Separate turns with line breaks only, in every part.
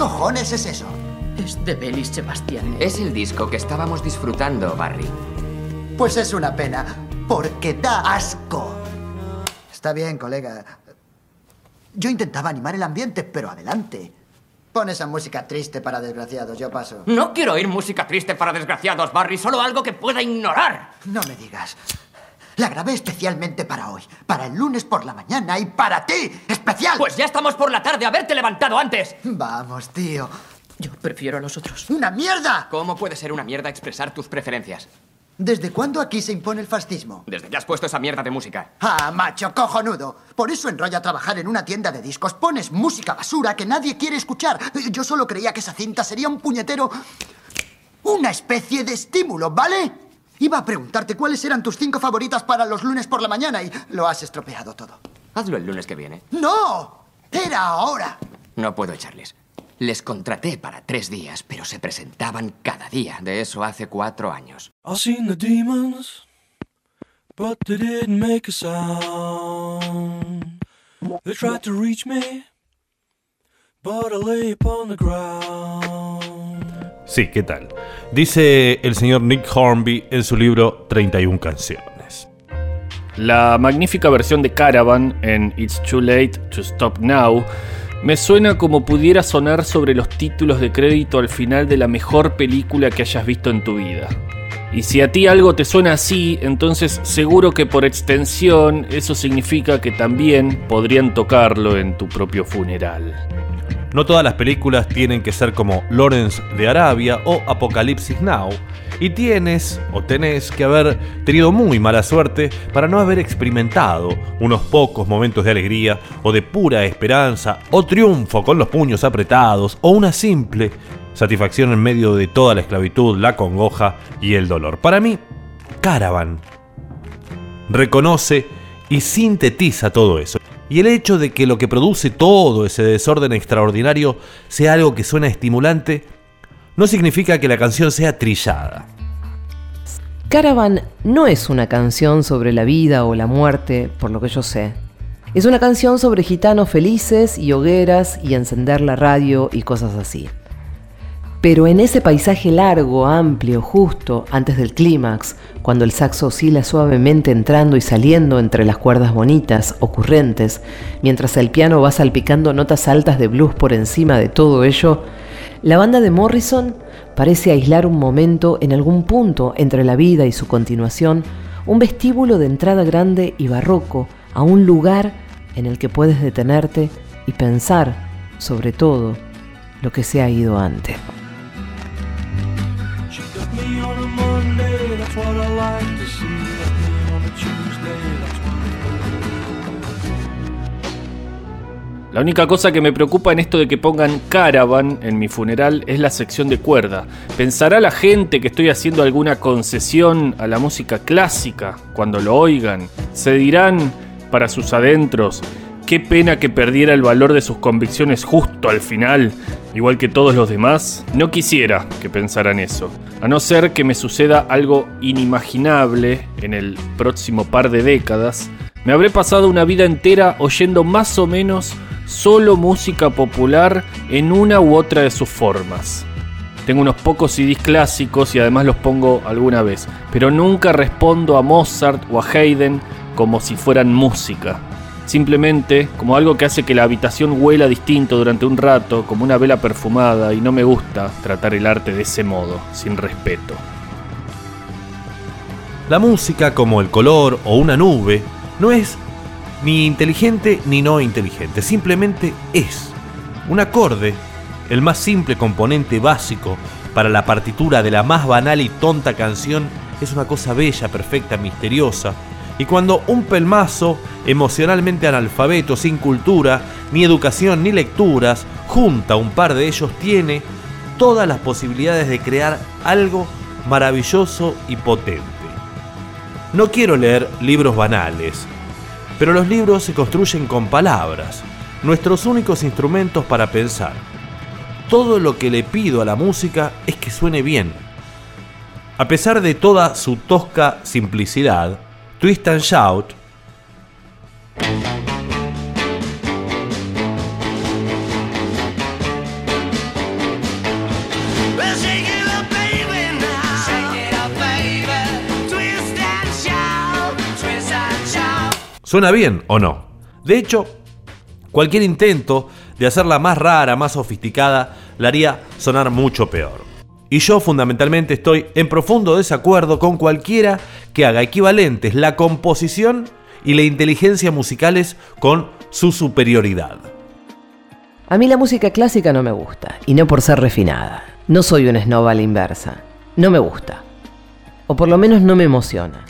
cojones es eso?
Es de Belis Sebastián.
Es el disco que estábamos disfrutando, Barry.
Pues es una pena, porque da asco. Está bien, colega. Yo intentaba animar el ambiente, pero adelante. Pon esa música triste para desgraciados, yo paso.
No quiero oír música triste para desgraciados, Barry, solo algo que pueda ignorar.
No me digas. La grabé especialmente para hoy, para el lunes por la mañana y para ti, especial.
Pues ya estamos por la tarde, haberte levantado antes.
Vamos, tío.
Yo prefiero a los otros.
¡Una mierda!
¿Cómo puede ser una mierda expresar tus preferencias?
¿Desde cuándo aquí se impone el fascismo?
Desde que has puesto esa mierda de música.
Ah, macho, cojonudo. Por eso enrolla trabajar en una tienda de discos. Pones música basura que nadie quiere escuchar. Yo solo creía que esa cinta sería un puñetero... Una especie de estímulo, ¿vale? Iba a preguntarte cuáles eran tus cinco favoritas para los lunes por la mañana y lo has estropeado todo.
Hazlo el lunes que viene.
¡No! Era ahora.
No puedo echarles. Les contraté para tres días, pero se presentaban cada día. De eso hace cuatro años.
I've seen the demons, but they didn't make a sound. They tried to reach me, but I lay upon the ground.
Sí, ¿qué tal? Dice el señor Nick Hornby en su libro 31 canciones.
La magnífica versión de Caravan en It's Too Late to Stop Now me suena como pudiera sonar sobre los títulos de crédito al final de la mejor película que hayas visto en tu vida. Y si a ti algo te suena así, entonces seguro que por extensión eso significa que también podrían tocarlo en tu propio funeral.
No todas las películas tienen que ser como Lawrence de Arabia o Apocalipsis Now, y tienes o tenés que haber tenido muy mala suerte para no haber experimentado unos pocos momentos de alegría o de pura esperanza o triunfo con los puños apretados o una simple satisfacción en medio de toda la esclavitud, la congoja y el dolor. Para mí, Caravan reconoce y sintetiza todo eso. Y el hecho de que lo que produce todo ese desorden extraordinario sea algo que suena estimulante, no significa que la canción sea trillada.
Caravan no es una canción sobre la vida o la muerte, por lo que yo sé. Es una canción sobre gitanos felices y hogueras y encender la radio y cosas así. Pero en ese paisaje largo, amplio, justo, antes del clímax, cuando el saxo oscila suavemente entrando y saliendo entre las cuerdas bonitas, ocurrentes, mientras el piano va salpicando notas altas de blues por encima de todo ello, la banda de Morrison parece aislar un momento en algún punto entre la vida y su continuación, un vestíbulo de entrada grande y barroco a un lugar en el que puedes detenerte y pensar, sobre todo, lo que se ha ido antes.
La única cosa que me preocupa en esto de que pongan Caravan en mi funeral es la sección de cuerda. ¿Pensará la gente que estoy haciendo alguna concesión a la música clásica cuando lo oigan? ¿Se dirán para sus adentros qué pena que perdiera el valor de sus convicciones justo al final, igual que todos los demás? No quisiera que pensaran eso, a no ser que me suceda algo inimaginable en el próximo par de décadas. Me habré pasado una vida entera oyendo más o menos solo música popular en una u otra de sus formas. Tengo unos pocos CDs clásicos y además los pongo alguna vez, pero nunca respondo a Mozart o a Haydn como si fueran música. Simplemente como algo que hace que la habitación huela distinto durante un rato, como una vela perfumada, y no me gusta tratar el arte de ese modo, sin respeto.
La música, como el color o una nube, no es ni inteligente ni no inteligente, simplemente es. Un acorde, el más simple componente básico para la partitura de la más banal y tonta canción, es una cosa bella, perfecta, misteriosa. Y cuando un pelmazo, emocionalmente analfabeto, sin cultura, ni educación, ni lecturas, junta un par de ellos, tiene todas las posibilidades de crear algo maravilloso y potente. No quiero leer libros banales, pero los libros se construyen con palabras, nuestros únicos instrumentos para pensar. Todo lo que le pido a la música es que suene bien. A pesar de toda su tosca simplicidad, Twist and Shout. ¿Suena bien o no? De hecho, cualquier intento de hacerla más rara, más sofisticada, la haría sonar mucho peor. Y yo fundamentalmente estoy en profundo desacuerdo con cualquiera que haga equivalentes la composición y la inteligencia musicales con su superioridad.
A mí la música clásica no me gusta, y no por ser refinada. No soy un snob a la inversa. No me gusta. O por lo menos no me emociona.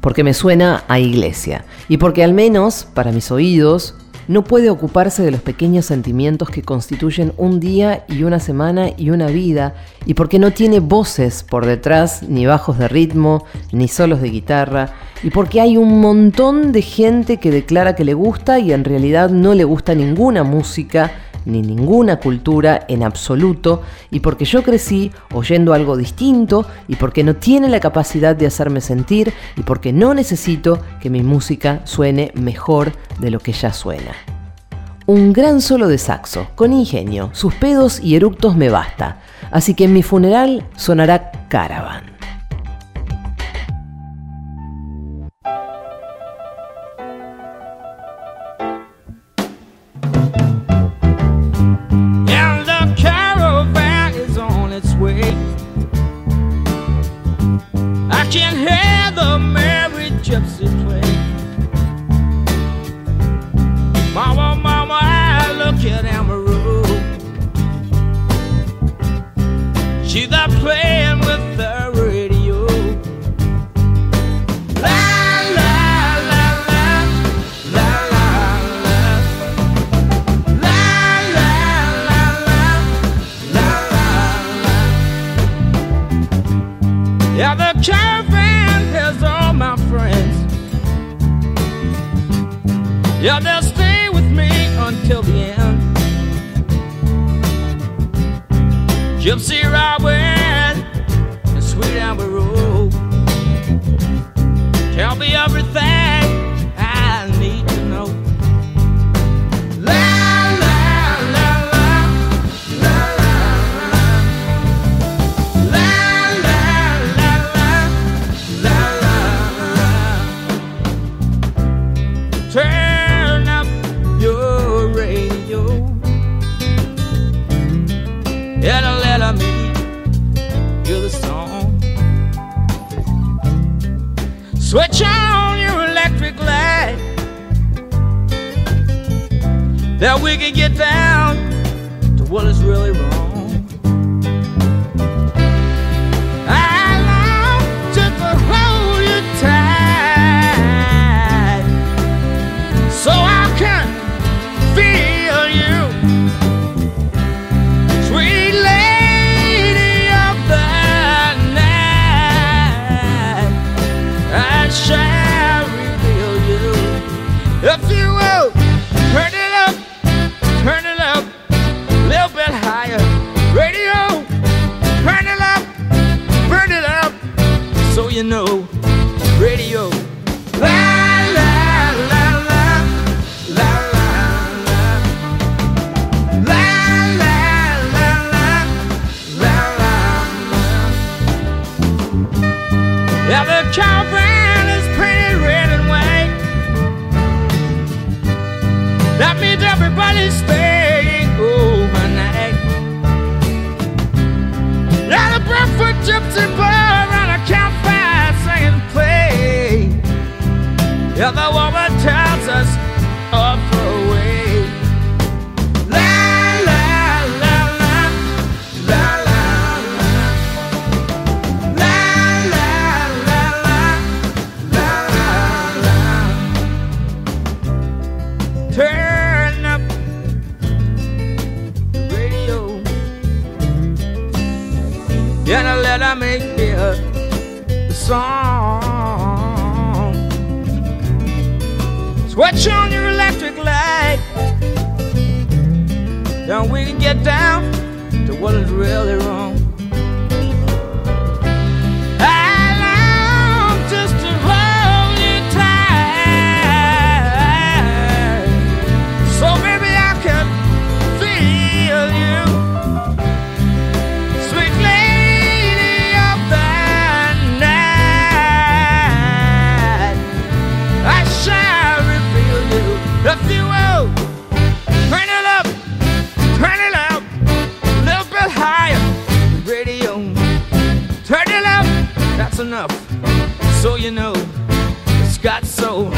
Porque me suena a iglesia. Y porque al menos, para mis oídos, no puede ocuparse de los pequeños sentimientos que constituyen un día y una semana y una vida, y porque no tiene voces por detrás, ni bajos de ritmo, ni solos de guitarra, y porque hay un montón de gente que declara que le gusta y en realidad no le gusta ninguna música, ni ninguna cultura en absoluto, y porque yo crecí oyendo algo distinto, y porque no tiene la capacidad de hacerme sentir, y porque no necesito que mi música suene mejor de lo que ya suena. Un gran solo de saxo, con ingenio, sus pedos y eructos me basta, así que en mi funeral sonará Caravan.
She's there playing with the radio. La la la la la la la. La la la la la la la. Yeah, the caravan has all my friends. Yeah, they'll stay with me until the end. Gypsy Robin and Sweet Amber Rose. Tell me everything we can get down to what is really wrong. You know. Switch on your electric light. Then we can get down to what is really wrong. Enough. So you know, it's got so